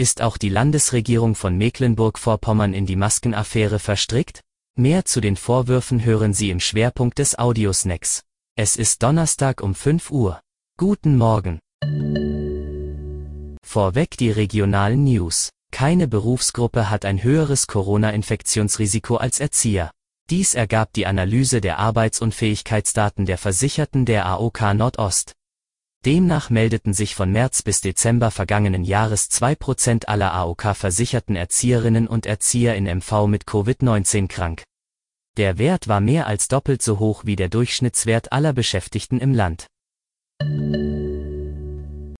Ist auch die Landesregierung von Mecklenburg-Vorpommern in die Maskenaffäre verstrickt? Mehr zu den Vorwürfen hören Sie im Schwerpunkt des Audiosnacks. Es ist Donnerstag um 5 Uhr. Guten Morgen. Vorweg die regionalen News. Keine Berufsgruppe hat ein höheres Corona-Infektionsrisiko als Erzieher. Dies ergab die Analyse der Arbeitsunfähigkeitsdaten der Versicherten der AOK Nordost. Demnach meldeten sich von März bis Dezember vergangenen Jahres 2% aller AOK-versicherten Erzieherinnen und Erzieher in MV mit Covid-19 krank. Der Wert war mehr als doppelt so hoch wie der Durchschnittswert aller Beschäftigten im Land.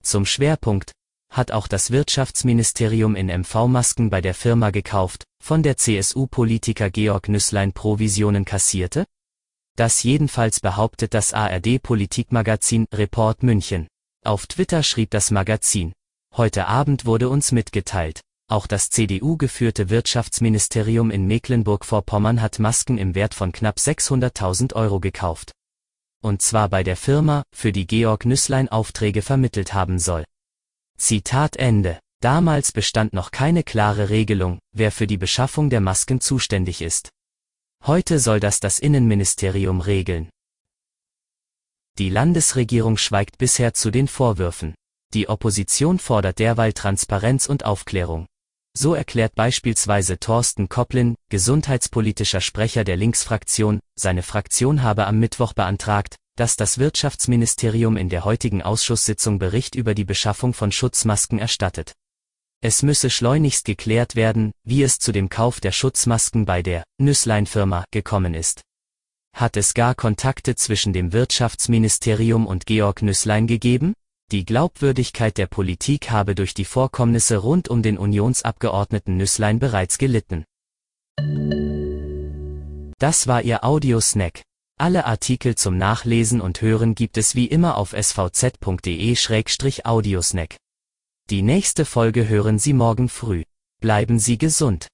Zum Schwerpunkt hat auch das Wirtschaftsministerium in MV-Masken bei der Firma gekauft, von der CSU-Politiker Georg Nüßlein Provisionen kassierte? Das jedenfalls behauptet das ARD-Politikmagazin Report München. Auf Twitter schrieb das Magazin. Heute Abend wurde uns mitgeteilt. Auch das CDU-geführte Wirtschaftsministerium in Mecklenburg-Vorpommern hat Masken im Wert von knapp 600.000 Euro gekauft. Und zwar bei der Firma, für die Georg Nüßlein Aufträge vermittelt haben soll. Zitat Ende. Damals bestand noch keine klare Regelung, wer für die Beschaffung der Masken zuständig ist. Heute soll das das Innenministerium regeln. Die Landesregierung schweigt bisher zu den Vorwürfen. Die Opposition fordert derweil Transparenz und Aufklärung. So erklärt beispielsweise Thorsten Koplin, gesundheitspolitischer Sprecher der Linksfraktion, seine Fraktion habe am Mittwoch beantragt, dass das Wirtschaftsministerium in der heutigen Ausschusssitzung Bericht über die Beschaffung von Schutzmasken erstattet. Es müsse schleunigst geklärt werden, wie es zu dem Kauf der Schutzmasken bei der Nüßlein-Firma gekommen ist. Hat es gar Kontakte zwischen dem Wirtschaftsministerium und Georg Nüßlein gegeben? Die Glaubwürdigkeit der Politik habe durch die Vorkommnisse rund um den Unionsabgeordneten Nüßlein bereits gelitten. Das war Ihr Audiosnack. Alle Artikel zum Nachlesen und Hören gibt es wie immer auf svz.de-audiosnack. Die nächste Folge hören Sie morgen früh. Bleiben Sie gesund.